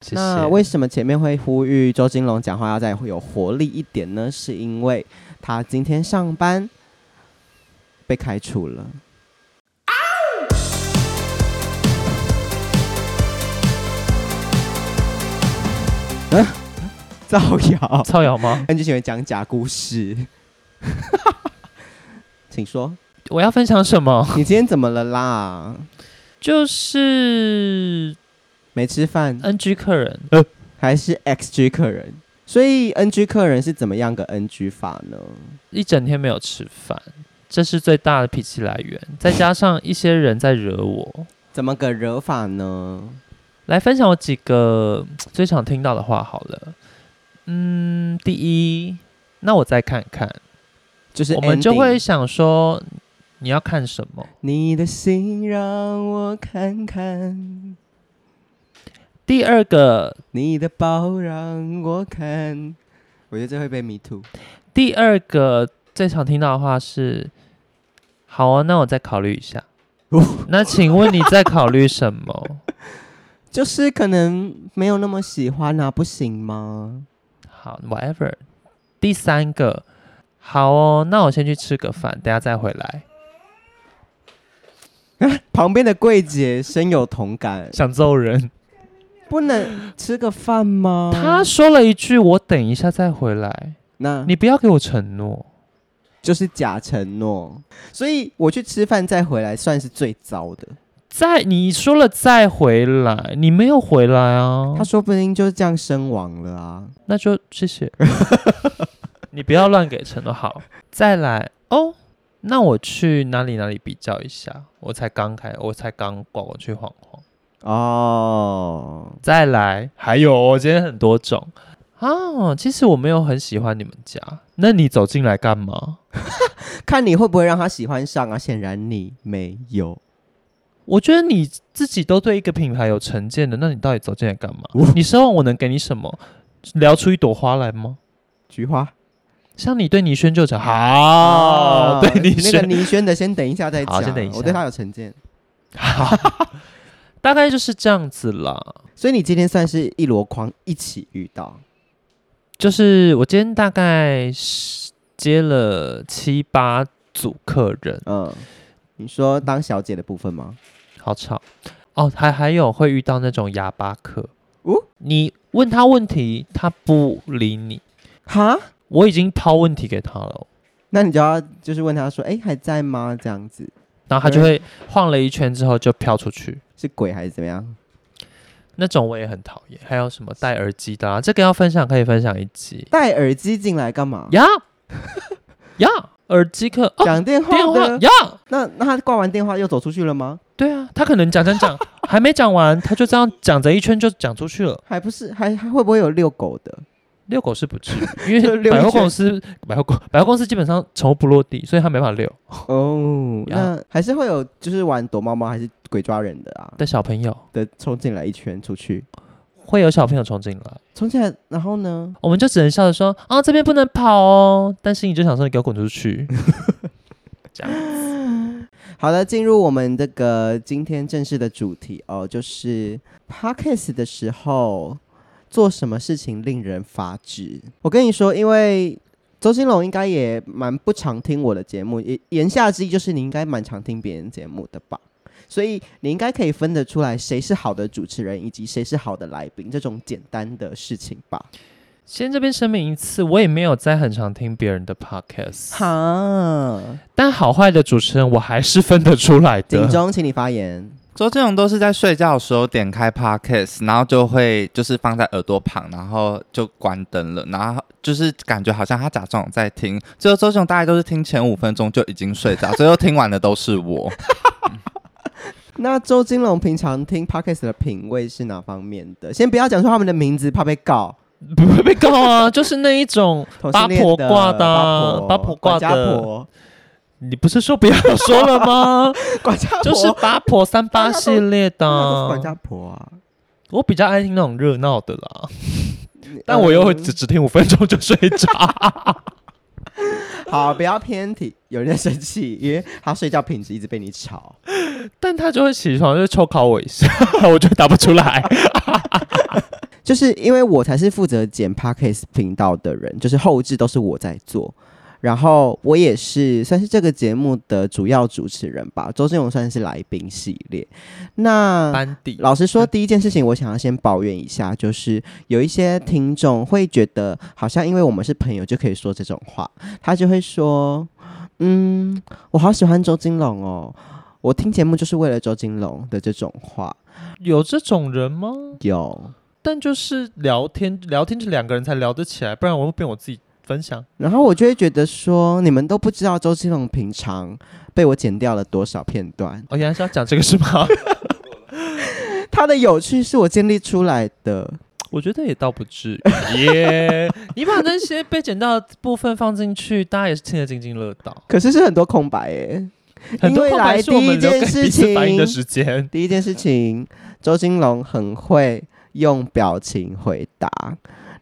谢谢。那为什么前面会呼吁周金龙讲话要再有活力一点呢？是因为他今天上班被开除了。嗯，造谣，造谣吗？你就喜欢讲假故事，请说。我要分享什么？你今天怎么了啦？就是没吃饭。NG 客人，呃，还是 XG 客人？所以 NG 客人是怎么样个 NG 法呢？一整天没有吃饭，这是最大的脾气来源。再加上一些人在惹我，怎么个惹法呢？来分享我几个最常听到的话好了。嗯，第一，那我再看看，就是我们就会想说，你要看什么？你的心让我看看。第二个，你的包让我看。我觉得这会被迷途。第二个最常听到的话是，好啊，那我再考虑一下。那请问你在考虑什么？就是可能没有那么喜欢啊，不行吗？好，whatever。第三个，好哦，那我先去吃个饭，等下再回来。旁边的柜姐深有同感，想揍人。不能吃个饭吗？他说了一句：“我等一下再回来。”那你不要给我承诺，就是假承诺。所以我去吃饭再回来，算是最糟的。再你说了再回来，你没有回来啊？他说不定就这样身亡了啊！那就谢谢。你不要乱给承诺。好，再来哦。那我去哪里哪里比较一下？我才刚开，我才刚逛，我去晃晃。哦，再来，还有我今天很多种啊。其实我没有很喜欢你们家，那你走进来干嘛？看你会不会让他喜欢上啊？显然你没有。我觉得你自己都对一个品牌有成见的，那你到底走进来干嘛？你希望我能给你什么？聊出一朵花来吗？菊花？像你对倪轩就讲好，哦、对倪轩那个倪轩的先等一下再讲，先等一下，我对他有成见。大概就是这样子啦。所以你今天算是一箩筐一起遇到，就是我今天大概是接了七八组客人，嗯。你说当小姐的部分吗？好吵哦，还还有会遇到那种哑巴客哦，你问他问题，他不理你哈？我已经抛问题给他了，那你就要就是问他说，哎，还在吗？这样子，然后他就会晃了一圈之后就飘出去，是鬼还是怎么样？那种我也很讨厌。还有什么戴耳机的啊？这个要分享可以分享一集，戴耳机进来干嘛？呀 呀。耳机客讲电话电话呀，那那他挂完电话又走出去了吗？对啊，他可能讲讲讲 还没讲完，他就这样讲着一圈就讲出去了。还不是还还会不会有遛狗的？遛狗是不至于，因为百货公司百货公百货公司基本上宠物不落地，所以他没法遛。哦，那还是会有就是玩躲猫猫还是鬼抓人的啊？的小朋友的冲进来一圈出去。会有小朋友冲进来，冲进来，然后呢，我们就只能笑着说：“啊，这边不能跑哦。”但是你就想说：“你给我滚出去。”这样子。好的，进入我们这个今天正式的主题哦，就是 Podcast 的时候做什么事情令人发指。我跟你说，因为周金龙应该也蛮不常听我的节目，言言下之意就是你应该蛮常听别人节目的吧。所以你应该可以分得出来谁是好的主持人，以及谁是好的来宾，这种简单的事情吧。先这边声明一次，我也没有在很常听别人的 podcast，哈，但好坏的主持人我还是分得出来的。警钟，请你发言。周这种都是在睡觉的时候点开 podcast，然后就会就是放在耳朵旁，然后就关灯了，然后就是感觉好像他假装在听。最后周这种大概都是听前五分钟就已经睡着，最后听完的都是我。那周金龙平常听 Podcast 的品味是哪方面的？先不要讲出他们的名字，怕被告。不会被告啊，就是那一种八婆挂的、啊，八婆挂的。你不是说不要说了吗？管家婆就是八婆三八系列的。管家婆啊，我比较爱听那种热闹的啦，但我又会只只听五分钟就睡着。好，不要偏题。有人在生气，因为他睡觉品质一直被你吵。但他就会起床，就抽考我一下，我就答不出来。就是因为我才是负责剪 Podcast 频道的人，就是后置都是我在做。然后我也是算是这个节目的主要主持人吧，周金龙算是来宾系列。那班底，老实说，第一件事情我想要先抱怨一下，就是有一些听众会觉得好像因为我们是朋友就可以说这种话，他就会说：“嗯，我好喜欢周金龙哦，我听节目就是为了周金龙的这种话。”有这种人吗？有，但就是聊天聊天，这两个人才聊得起来，不然我会变我自己。分享，然后我就会觉得说，你们都不知道周金龙平常被我剪掉了多少片段。哦，原来是要讲这个是吗？他的有趣是我建立出来的，我觉得也倒不至于。耶，你把那些被剪掉的部分放进去，大家也是听得津津乐道。可是是很多空白耶，很多空白是我们留给彼此反应的时间。第一件事情，周金龙很会用表情回答。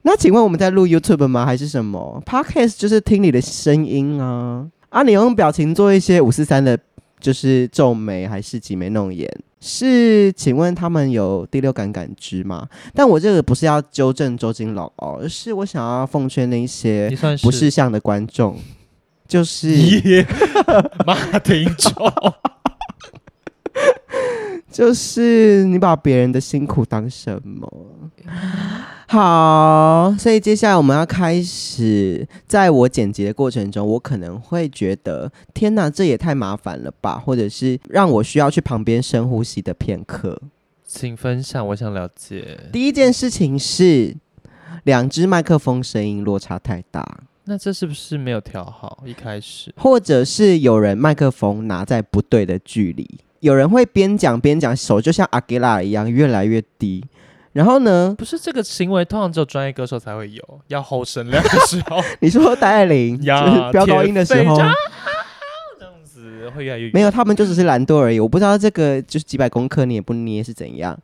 那请问我们在录 YouTube 吗？还是什么 Podcast？就是听你的声音啊！啊，你用表情做一些五四三的，就是皱眉还是挤眉弄眼？是？请问他们有第六感感知吗？但我这个不是要纠正周金老哦，而是我想要奉劝那些不识相的观众，就是 马听众，就是你把别人的辛苦当什么？好，所以接下来我们要开始，在我剪辑的过程中，我可能会觉得，天哪，这也太麻烦了吧，或者是让我需要去旁边深呼吸的片刻。请分享，我想了解。第一件事情是，两只麦克风声音落差太大，那这是不是没有调好？一开始，或者是有人麦克风拿在不对的距离，有人会边讲边讲，手就像阿吉拉一样越来越低。然后呢？不是这个行为，通常只有专业歌手才会有，要 hold 声量的时候。你说戴爱玲呀，飙高音的时候，这样子会越来越远。没有，他们就只是懒惰而已。我不知道这个就是几百公克你也不捏是怎样，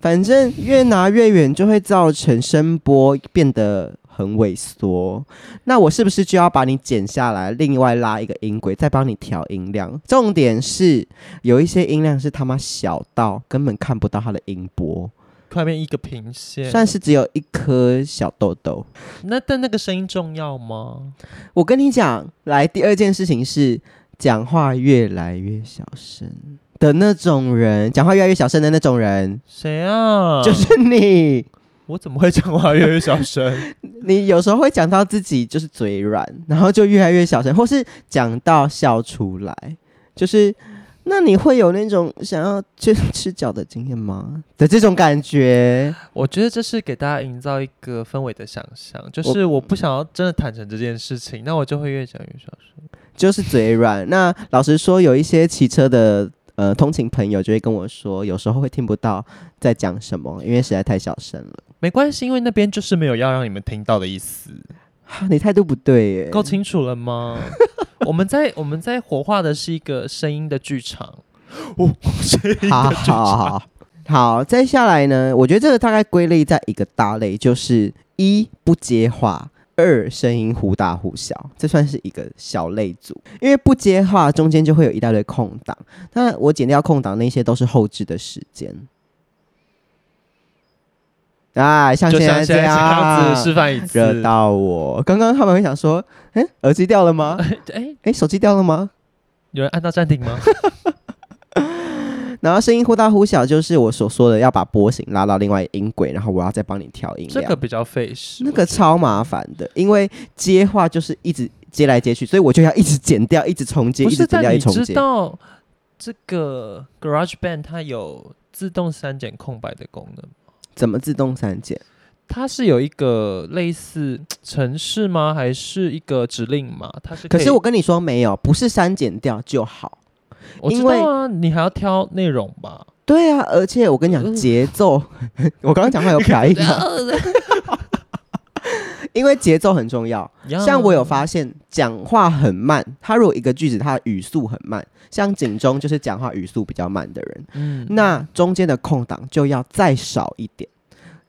反正越拿越远就会造成声波变得很萎缩。那我是不是就要把你剪下来，另外拉一个音轨，再帮你调音量？重点是有一些音量是他妈小到根本看不到它的音波。快变一个平线，算是只有一颗小痘痘。那但那个声音重要吗？我跟你讲，来第二件事情是讲话越来越小声的那种人，讲话越来越小声的那种人。谁啊？就是你。我怎么会讲话越来越小声？你有时候会讲到自己就是嘴软，然后就越来越小声，或是讲到笑出来，就是。那你会有那种想要去吃脚的经验吗？的这种感觉，我觉得这是给大家营造一个氛围的想象，就是我不想要真的坦诚这件事情，那我就会越讲越小声，就是嘴软。那老实说，有一些骑车的呃通勤朋友就会跟我说，有时候会听不到在讲什么，因为实在太小声了。没关系，因为那边就是没有要让你们听到的意思。你态度不对耶，够清楚了吗？我们在我们在活化的是一个声音的剧场，哦，声音的剧场。好，好，好，好，再下来呢？我觉得这个大概归类在一个大类，就是一不接话，二声音忽大忽小，这算是一个小类组。因为不接话中间就会有一大堆空档，那我剪掉空档那些都是后置的时间。啊，像现在这样，子示范一次，惹到我。刚刚他们会想说，哎，耳机掉了吗？哎哎，手机掉了吗？有人按到暂停吗？然后声音忽大忽小，就是我所说的要把波形拉到另外音轨，然后我要再帮你调音量。这个比较费时，那个超麻烦的，因为接话就是一直接来接去，所以我就要一直剪掉，一直重接，一直剪掉，一直重接。你知道这个 GarageBand 它有自动删减空白的功能。怎么自动删减？它是有一个类似 程式吗？还是一个指令吗？它是可，可是我跟你说没有，不是删减掉就好。我知道啊，你还要挑内容吧？对啊，而且我跟你讲节奏，我刚刚讲话有卡一点？因为节奏很重要。像我有发现，讲话很慢，他如果一个句子他的语速很慢，像警钟就是讲话语速比较慢的人，嗯，那中间的空档就要再少一点。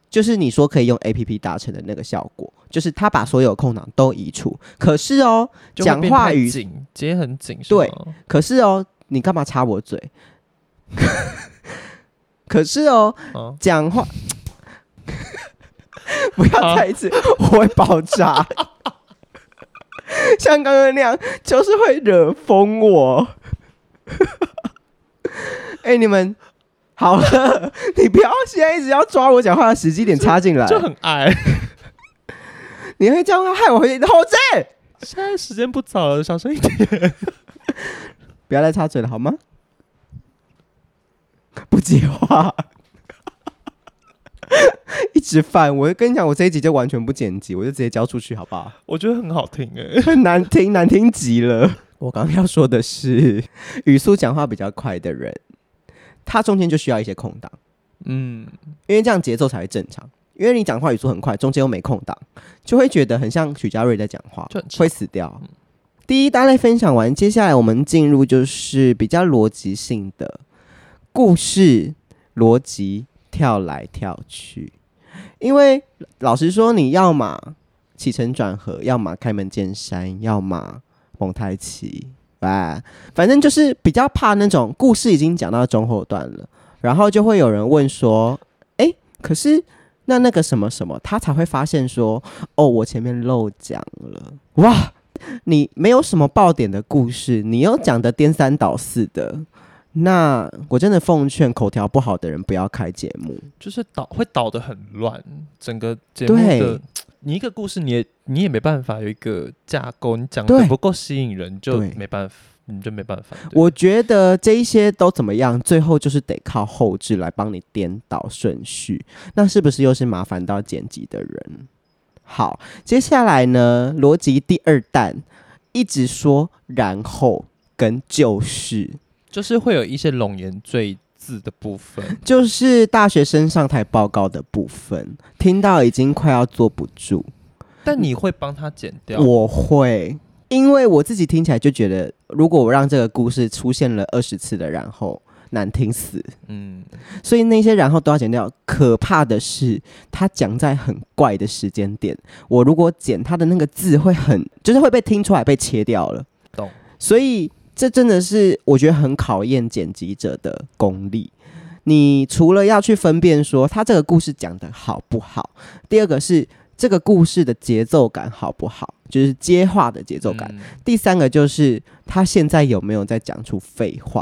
就是你说可以用 APP 达成的那个效果，就是他把所有空档都移除。可是哦，讲话语紧，接很紧，对。可是哦，你干嘛插我嘴？可是哦，讲、啊、话。不要再一次，我会爆炸。像刚刚那样，就是会惹疯我。哎、欸，你们好了，你不要现在一直要抓我讲话的时机点插进来，就很矮。你会这样害我回去？猴子，现在时间不早了，小声一点，不要再插嘴了，好吗？不接话，一直犯。我跟你讲，我这一集就完全不剪辑，我就直接交出去，好不好？我觉得很好听哎，很难听，难听极了。我刚刚要说的是，语速讲话比较快的人，他中间就需要一些空档，嗯，因为这样节奏才会正常。因为你讲话语速很快，中间又没空档，就会觉得很像许家瑞在讲话，会死掉。嗯、第一大类分享完，接下来我们进入就是比较逻辑性的故事，逻辑跳来跳去。因为老实说，你要么起承转合，要么开门见山，要么蒙太奇，哎，反正就是比较怕那种故事已经讲到中后段了，然后就会有人问说：“哎，可是？”那那个什么什么，他才会发现说，哦，我前面漏讲了，哇，你没有什么爆点的故事，你又讲得颠三倒四的，那我真的奉劝口条不好的人不要开节目，就是导会导的很乱，整个节目的对你一个故事你也你也没办法有一个架构，你讲的不够吸引人就没办法。你就没办法。我觉得这一些都怎么样，最后就是得靠后置来帮你颠倒顺序。那是不是又是麻烦到剪辑的人？好，接下来呢，逻辑第二弹一直说然后跟就是，就是会有一些冗言赘字的部分，就是大学生上台报告的部分，听到已经快要坐不住。但你会帮他剪掉？我会。因为我自己听起来就觉得，如果我让这个故事出现了二十次的然后，难听死。嗯，所以那些然后都要剪掉。可怕的是，他讲在很怪的时间点，我如果剪他的那个字，会很就是会被听出来被切掉了。懂。所以这真的是我觉得很考验剪辑者的功力。你除了要去分辨说他这个故事讲的好不好，第二个是。这个故事的节奏感好不好？就是接话的节奏感。嗯、第三个就是他现在有没有在讲出废话？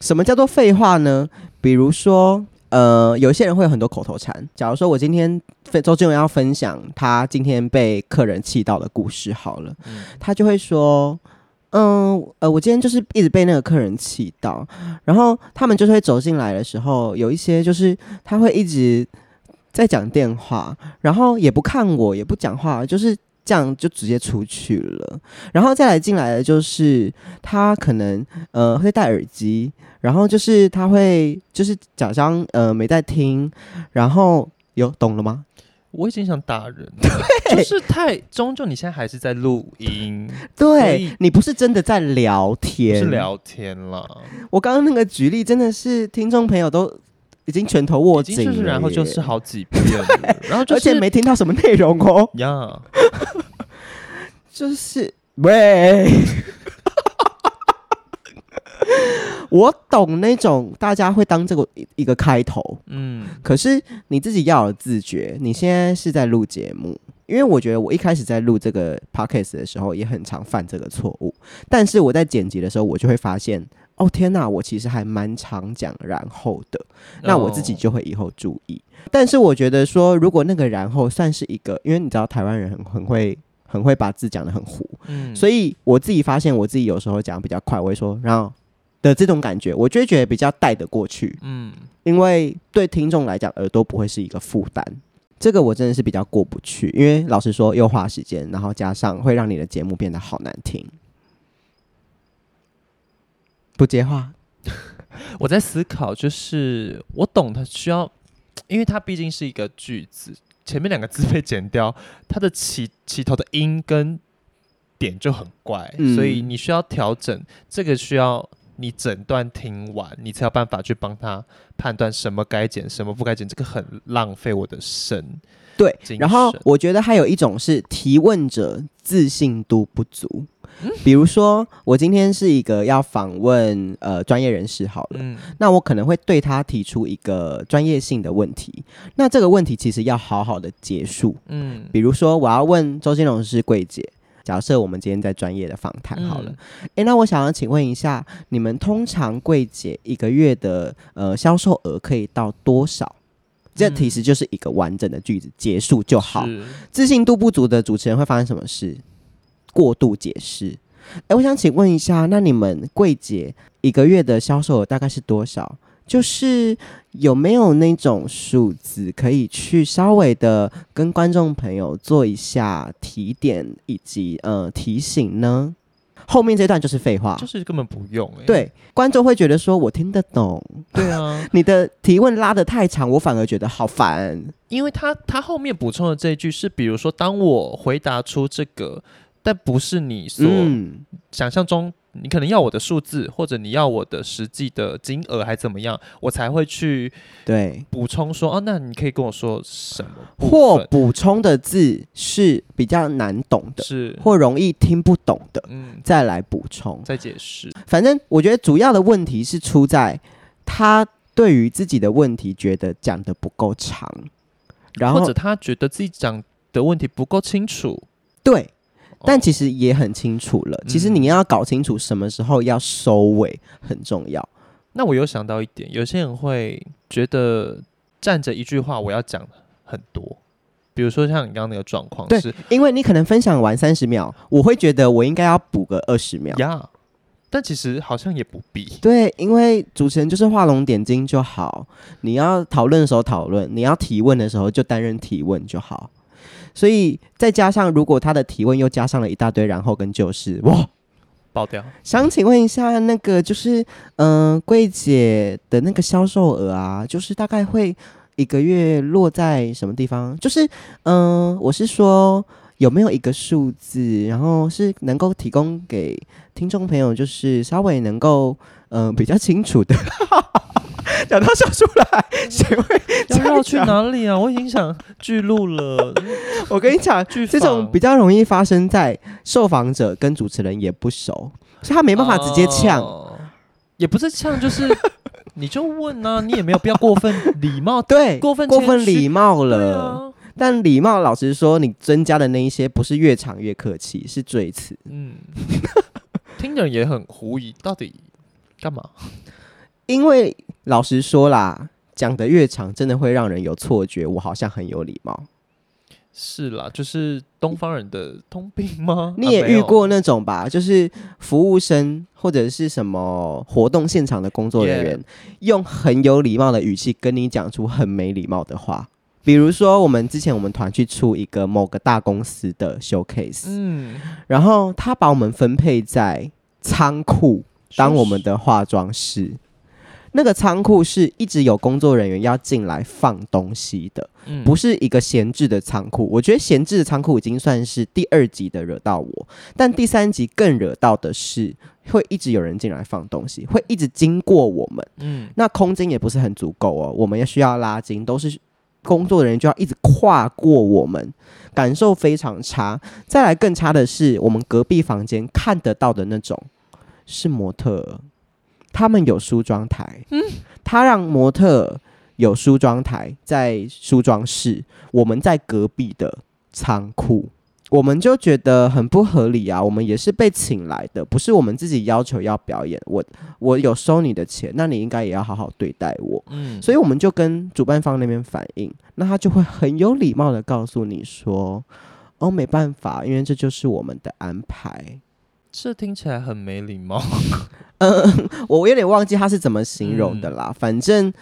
什么叫做废话呢？比如说，呃，有些人会有很多口头禅。假如说我今天周杰伦要分享他今天被客人气到的故事，好了，嗯、他就会说，嗯，呃，我今天就是一直被那个客人气到，然后他们就是会走进来的时候，有一些就是他会一直。在讲电话，然后也不看我，也不讲话，就是这样就直接出去了。然后再来进来的就是他可能呃会戴耳机，然后就是他会就是假装呃没在听，然后有懂了吗？我已经想打人就是太终究你现在还是在录音，对你不是真的在聊天，是聊天了。我刚刚那个举例真的是听众朋友都。已经拳头握紧了，然后就是好几遍，然后就而且没听到什么内容哦。呀，就是喂，我懂那种大家会当这个一个开头，嗯，可是你自己要有自觉。你现在是在录节目，因为我觉得我一开始在录这个 podcast 的时候也很常犯这个错误，但是我在剪辑的时候，我就会发现。哦天呐，我其实还蛮常讲然后的，那我自己就会以后注意。Oh. 但是我觉得说，如果那个然后算是一个，因为你知道台湾人很很会很会把字讲的很糊，嗯，所以我自己发现我自己有时候讲比较快，我会说然后的这种感觉，我就会觉得比较带得过去，嗯，因为对听众来讲耳朵不会是一个负担，这个我真的是比较过不去，因为老实说又花时间，然后加上会让你的节目变得好难听。不接话，我在思考，就是我懂他需要，因为他毕竟是一个句子，前面两个字被剪掉，它的起起头的音跟点就很怪，嗯、所以你需要调整，这个需要你整段听完，你才有办法去帮他判断什么该剪，什么不该剪，这个很浪费我的神。对，然后我觉得还有一种是提问者自信度不足。比如说，我今天是一个要访问呃专业人士好了，嗯，那我可能会对他提出一个专业性的问题，那这个问题其实要好好的结束，嗯，比如说我要问周金龙是柜姐，假设我们今天在专业的访谈好了，诶、嗯，那我想要请问一下，你们通常柜姐一个月的呃销售额可以到多少？这其实就是一个完整的句子结束就好。自信度不足的主持人会发生什么事？过度解释，哎，我想请问一下，那你们柜姐一个月的销售额大概是多少？就是有没有那种数字可以去稍微的跟观众朋友做一下提点以及呃提醒呢？后面这段就是废话，就是根本不用哎。对，观众会觉得说我听得懂。对啊，你的提问拉得太长，我反而觉得好烦。因为他他后面补充的这一句是，比如说当我回答出这个。但不是你所想象中，嗯、你可能要我的数字，或者你要我的实际的金额，还怎么样，我才会去对补充说哦，那你可以跟我说什么？或补充的字是比较难懂的，是或容易听不懂的，嗯，再来补充，再解释。反正我觉得主要的问题是出在他对于自己的问题觉得讲的不够长，然后或者他觉得自己讲的问题不够清楚，对。但其实也很清楚了。其实你要搞清楚什么时候要收尾很重要。那我又想到一点，有些人会觉得站着一句话我要讲很多，比如说像你刚刚那个状况，对因为你可能分享完三十秒，我会觉得我应该要补个二十秒。呀，但其实好像也不必。对，因为主持人就是画龙点睛就好。你要讨论的时候讨论，你要提问的时候就担任提问就好。所以再加上，如果他的提问又加上了一大堆然后跟就是哇，爆掉。想请问一下，那个就是嗯，柜姐的那个销售额啊，就是大概会一个月落在什么地方？就是嗯，我是说有没有一个数字，然后是能够提供给听众朋友，就是稍微能够嗯比较清楚的。讲到笑出来，谁会 要去哪里啊？我已经想记录了。我跟你讲，这种比较容易发生在受访者跟主持人也不熟，所以他没办法直接呛、呃，也不是呛，就是你就问啊，你也没有必要过分礼貌，对，过分过分礼貌了。啊、但礼貌，老实说，你增加的那一些不是越长越客气，是赘词。嗯，听着也很狐疑，到底干嘛？因为老实说啦，讲得越长，真的会让人有错觉，我好像很有礼貌。是啦，就是东方人的通病吗？你也遇过那种吧？就是服务生或者是什么活动现场的工作人员，用很有礼貌的语气跟你讲出很没礼貌的话。比如说，我们之前我们团去出一个某个大公司的 showcase，嗯，然后他把我们分配在仓库当我们的化妆室。那个仓库是一直有工作人员要进来放东西的，嗯，不是一个闲置的仓库。我觉得闲置的仓库已经算是第二级的惹到我，但第三级更惹到的是会一直有人进来放东西，会一直经过我们。嗯，那空间也不是很足够哦，我们也需要拉筋，都是工作人员就要一直跨过我们，感受非常差。再来更差的是，我们隔壁房间看得到的那种是模特。他们有梳妆台，嗯，他让模特有梳妆台在梳妆室，我们在隔壁的仓库，我们就觉得很不合理啊。我们也是被请来的，不是我们自己要求要表演。我我有收你的钱，那你应该也要好好对待我。嗯，所以我们就跟主办方那边反映，那他就会很有礼貌的告诉你说：“哦，没办法，因为这就是我们的安排。”这听起来很没礼貌。嗯 我有点忘记他是怎么形容的啦。嗯、反正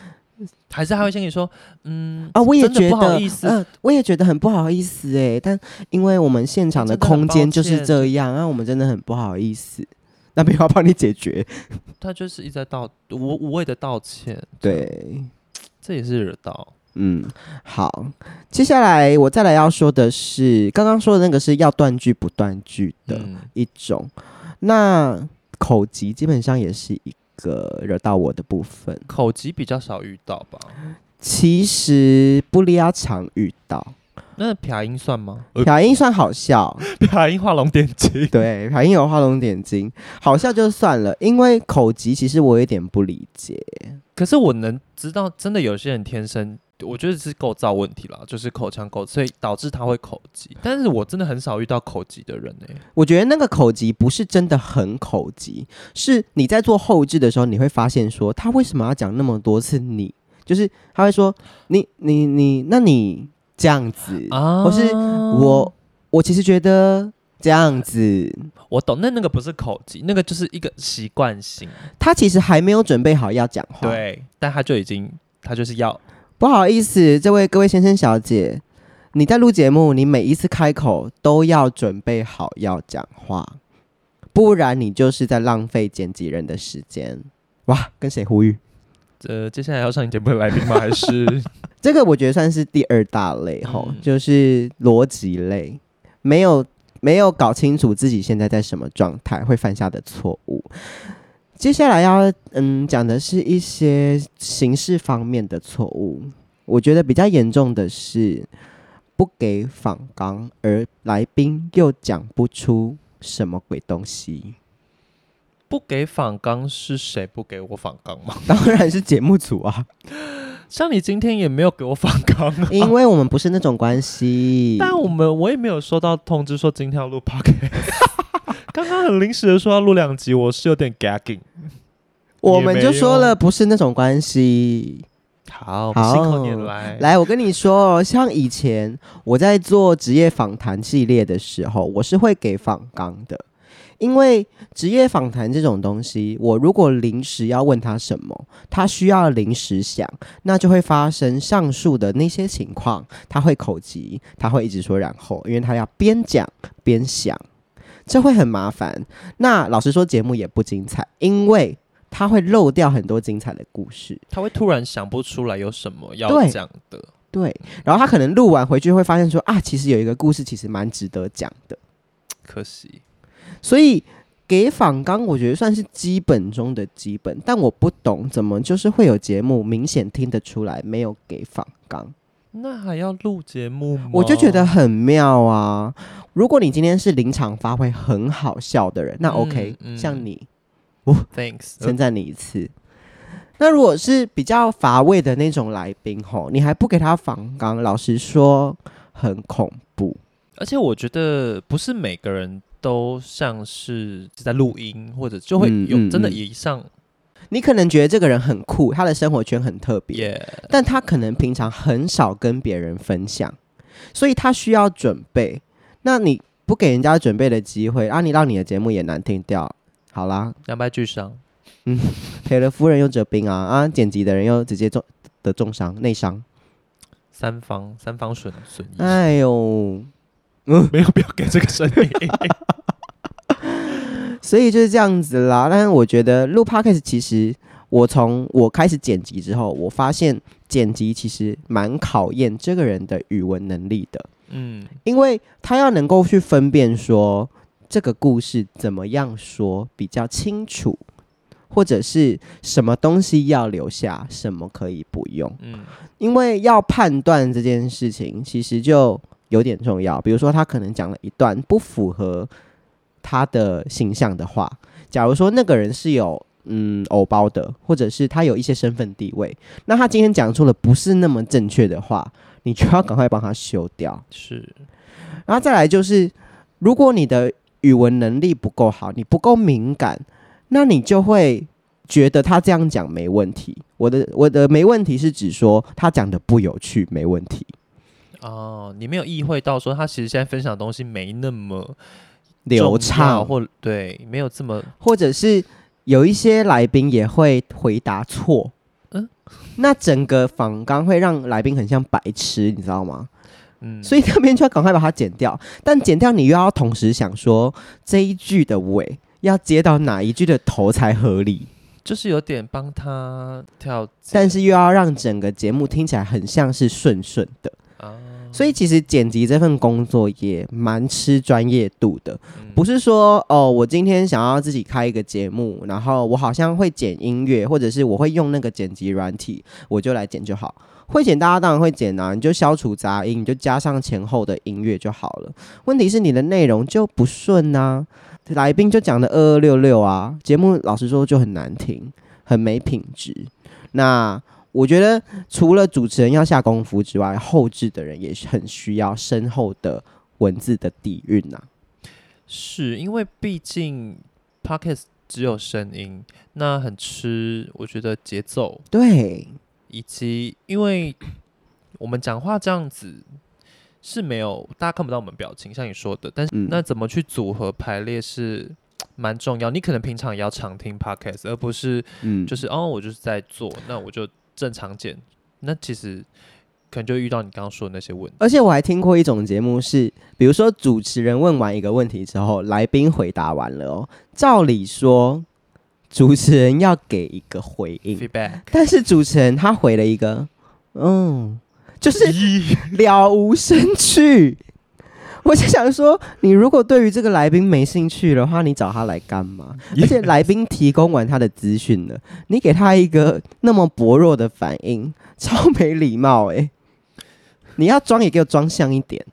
还是他会先跟你说，嗯啊，我也觉得不好意思，呃，我也觉得很不好意思哎。但因为我们现场的空间就是这样，那、啊、我们真的很不好意思。那没有要帮你解决，他就是一直在道无无谓的道歉。对，这也是惹到。嗯，好，接下来我再来要说的是，刚刚说的那个是要断句不断句的一种，嗯、那口疾基本上也是一个惹到我的部分。口疾比较少遇到吧？其实不离啊常遇到，那撇音算吗？撇音算好笑，撇音画龙点睛。对，撇音有画龙点睛，好笑就算了。因为口疾，其实我有点不理解。可是我能知道，真的有些人天生，我觉得是构造问题啦，就是口腔构造，所以导致他会口疾。但是我真的很少遇到口疾的人呢、欸。我觉得那个口疾不是真的很口疾，是你在做后置的时候，你会发现说他为什么要讲那么多次你，就是他会说你你你，那你。这样子，啊、或是我，我其实觉得这样子，我懂。那那个不是口疾，那个就是一个习惯性。他其实还没有准备好要讲话，对，但他就已经，他就是要。不好意思，这位各位先生小姐，你在录节目，你每一次开口都要准备好要讲话，不然你就是在浪费剪辑人的时间。哇，跟谁呼吁？呃，接下来要上你节目的来宾吗？还是 这个？我觉得算是第二大类吼，嗯、就是逻辑类，没有没有搞清楚自己现在在什么状态，会犯下的错误。接下来要嗯讲的是一些形式方面的错误，我觉得比较严重的是不给访纲，而来宾又讲不出什么鬼东西。不给访纲是谁不给我访纲吗？当然是节目组啊！像你今天也没有给我访纲啊，因为我们不是那种关系。但我们我也没有收到通知说今天要录 podcast。刚刚很临时的说要录两集，我是有点 gagging。我们就说了不是那种关系。好，好，辛苦你来。来，我跟你说，像以前我在做职业访谈系列的时候，我是会给访纲的。因为职业访谈这种东西，我如果临时要问他什么，他需要临时想，那就会发生上述的那些情况。他会口急，他会一直说然后，因为他要边讲边想，这会很麻烦。那老实说，节目也不精彩，因为他会漏掉很多精彩的故事。他会突然想不出来有什么要讲的。对，对，然后他可能录完回去会发现说啊，其实有一个故事其实蛮值得讲的，可惜。所以给访纲，我觉得算是基本中的基本，但我不懂怎么就是会有节目明显听得出来没有给访纲，那还要录节目吗？我就觉得很妙啊！如果你今天是临场发挥很好笑的人，那 OK，嗯嗯、像你，哦，Thanks，称赞你一次。那如果是比较乏味的那种来宾吼，你还不给他访纲，老实说很恐怖。而且我觉得不是每个人。都像是在录音，或者就会有真的以上。你可能觉得这个人很酷，他的生活圈很特别，Yeah. 但他可能平常很少跟别人分享，所以他需要准备。那你不给人家准备的机会，啊，你让你的节目也难听掉。好啦，两败俱伤。嗯，赔了夫人又折兵啊！啊，剪辑的人又直接重的重伤，内伤，三方三方损损益。哎呦。嗯，没有必要给这个声音，所以就是这样子啦。但是我觉得录 Podcast 其实，我从我开始剪辑之后，我发现剪辑其实蛮考验这个人的语文能力的。嗯，因为他要能够去分辨说这个故事怎么样说比较清楚，或者是什么东西要留下，什么可以不用。嗯，因为要判断这件事情，其实就。有点重要，比如说他可能讲了一段不符合他的形象的话，假如说那个人是有嗯偶包的，或者是他有一些身份地位，那他今天讲出了不是那么正确的话，你就要赶快帮他修掉。是，然后再来就是，如果你的语文能力不够好，你不够敏感，那你就会觉得他这样讲没问题。我的我的没问题是指说他讲的不有趣，没问题。哦，你没有意会到说他其实现在分享的东西没那么流畅，或对，没有这么，或者是有一些来宾也会回答错，嗯，那整个访纲会让来宾很像白痴，你知道吗？嗯，所以那边就要赶快把它剪掉，但剪掉你又要同时想说这一句的尾要接到哪一句的头才合理，就是有点帮他跳，但是又要让整个节目听起来很像是顺顺的。所以其实剪辑这份工作也蛮吃专业度的，嗯、不是说哦，我今天想要自己开一个节目，然后我好像会剪音乐，或者是我会用那个剪辑软体，我就来剪就好。会剪大家当然会剪啊，你就消除杂音，你就加上前后的音乐就好了。问题是你的内容就不顺啊，来宾就讲的二二六六啊，节目老实说就很难听，很没品质。那我觉得除了主持人要下功夫之外，后置的人也是很需要深厚的文字的底蕴呐。是因为毕竟 Podcast 只有声音，那很吃我觉得节奏，对，以及因为我们讲话这样子是没有大家看不到我们表情，像你说的，但是那怎么去组合排列是蛮重要。你可能平常也要常听 Podcast，而不是嗯，就是哦，我就是在做，那我就。正常剪，那其实可能就遇到你刚刚说的那些问题。而且我还听过一种节目是，比如说主持人问完一个问题之后，来宾回答完了哦，照理说主持人要给一个回应，feedback，但是主持人他回了一个，嗯，就是了无生趣。我就想说，你如果对于这个来宾没兴趣的话，你找他来干嘛.而且来宾提供完他的资讯了，你给他一个那么薄弱的反应，超没礼貌哎、欸！你要装也给我装像一点，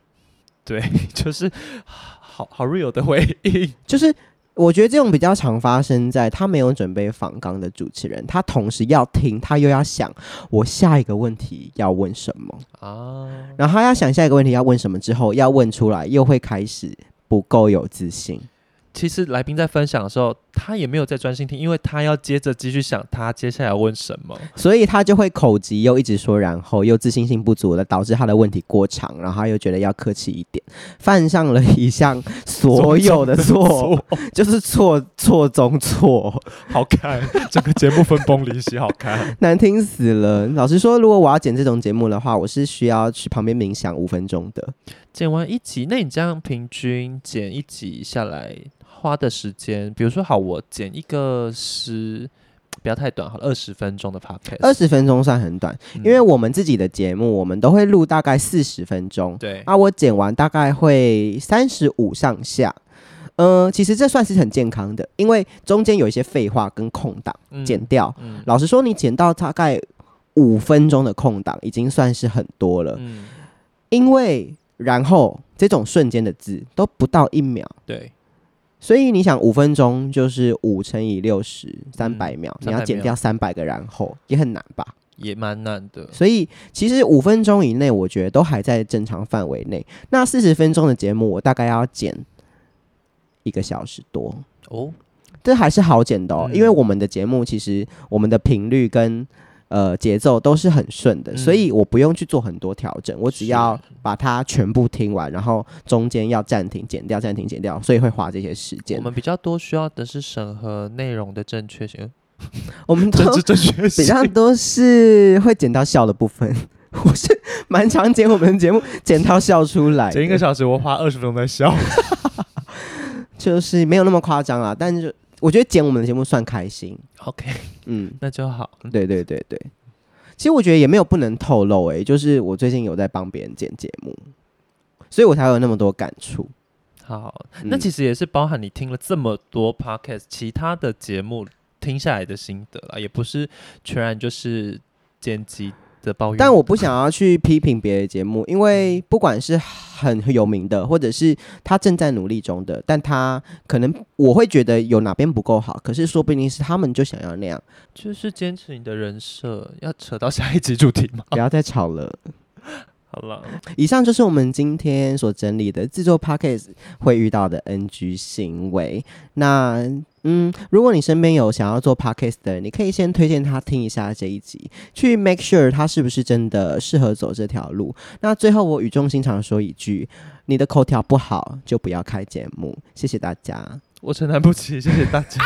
对，就是好好 real 的回应，就是。我觉得这种比较常发生在他没有准备访纲的主持人，他同时要听，他又要想我下一个问题要问什么啊，然后他要想下一个问题要问什么之后，要问出来又会开始不够有自信。其实来宾在分享的时候，他也没有在专心听，因为他要接着继续想他接下来要问什么，所以他就会口急，又一直说，然后又自信心不足了，导致他的问题过长，然后他又觉得要客气一点，犯上了一项所有的错，就是错错中错，好看，整个节目分崩离析，好看，难听死了。老实说，如果我要剪这种节目的话，我是需要去旁边冥想五分钟的。剪完一集，那你这样平均剪一集下来？花的时间，比如说好，我剪一个十，不要太短，好了，二十分钟的 podcast，二十分钟算很短，嗯、因为我们自己的节目，我们都会录大概四十分钟，对，啊我剪完大概会三十五上下，嗯、呃，其实这算是很健康的，因为中间有一些废话跟空档剪掉，老实说，你剪到大概五分钟的空档，已经算是很多了，嗯、因为然后这种瞬间的字都不到一秒，对。所以你想五分钟就是五乘以六十，三百秒，你要减掉三百个，然后也很难吧？也蛮难的。所以其实五分钟以内，我觉得都还在正常范围内。那四十分钟的节目，我大概要减一个小时多哦，这还是好剪的哦，嗯，因为我们的节目其实我们的频率跟。呃，节奏都是很顺的，嗯、所以我不用去做很多调整，我只要把它全部听完，然后中间要暂停、剪掉、暂停、剪掉，所以会花这些时间。我们比较多需要的是审核内容的正确性，我们都 正确性比较多是会剪到笑的部分。我是蛮常剪我们的节目，剪到笑出来，剪一个小时，我花二十分钟在笑，就是没有那么夸张啊，但是。我觉得剪我们的节目算开心，OK，嗯，那就好。对对对对，其实我觉得也没有不能透露诶、欸，就是我最近有在帮别人剪节目，所以我才有那么多感触。好，那其实也是包含你听了这么多 Podcast，其他的节目听下来的心得啦，也不是全然就是剪辑。但我不想要去批评别的节目，因为不管是很有名的，或者是他正在努力中的，但他可能我会觉得有哪边不够好，可是说不定是他们就想要那样，就是坚持你的人设，要扯到下一集主题吗？不要再吵了。好了，以上就是我们今天所整理的制作 Podcast 会遇到的 NG 行为。那，嗯，如果你身边有想要做 Podcast 的人，你可以先推荐他听一下这一集，去 make sure 他是不是真的适合走这条路。那最后，我语重心长说一句：你的口条不好，就不要开节目。谢谢大家，我承担不起，谢谢大家。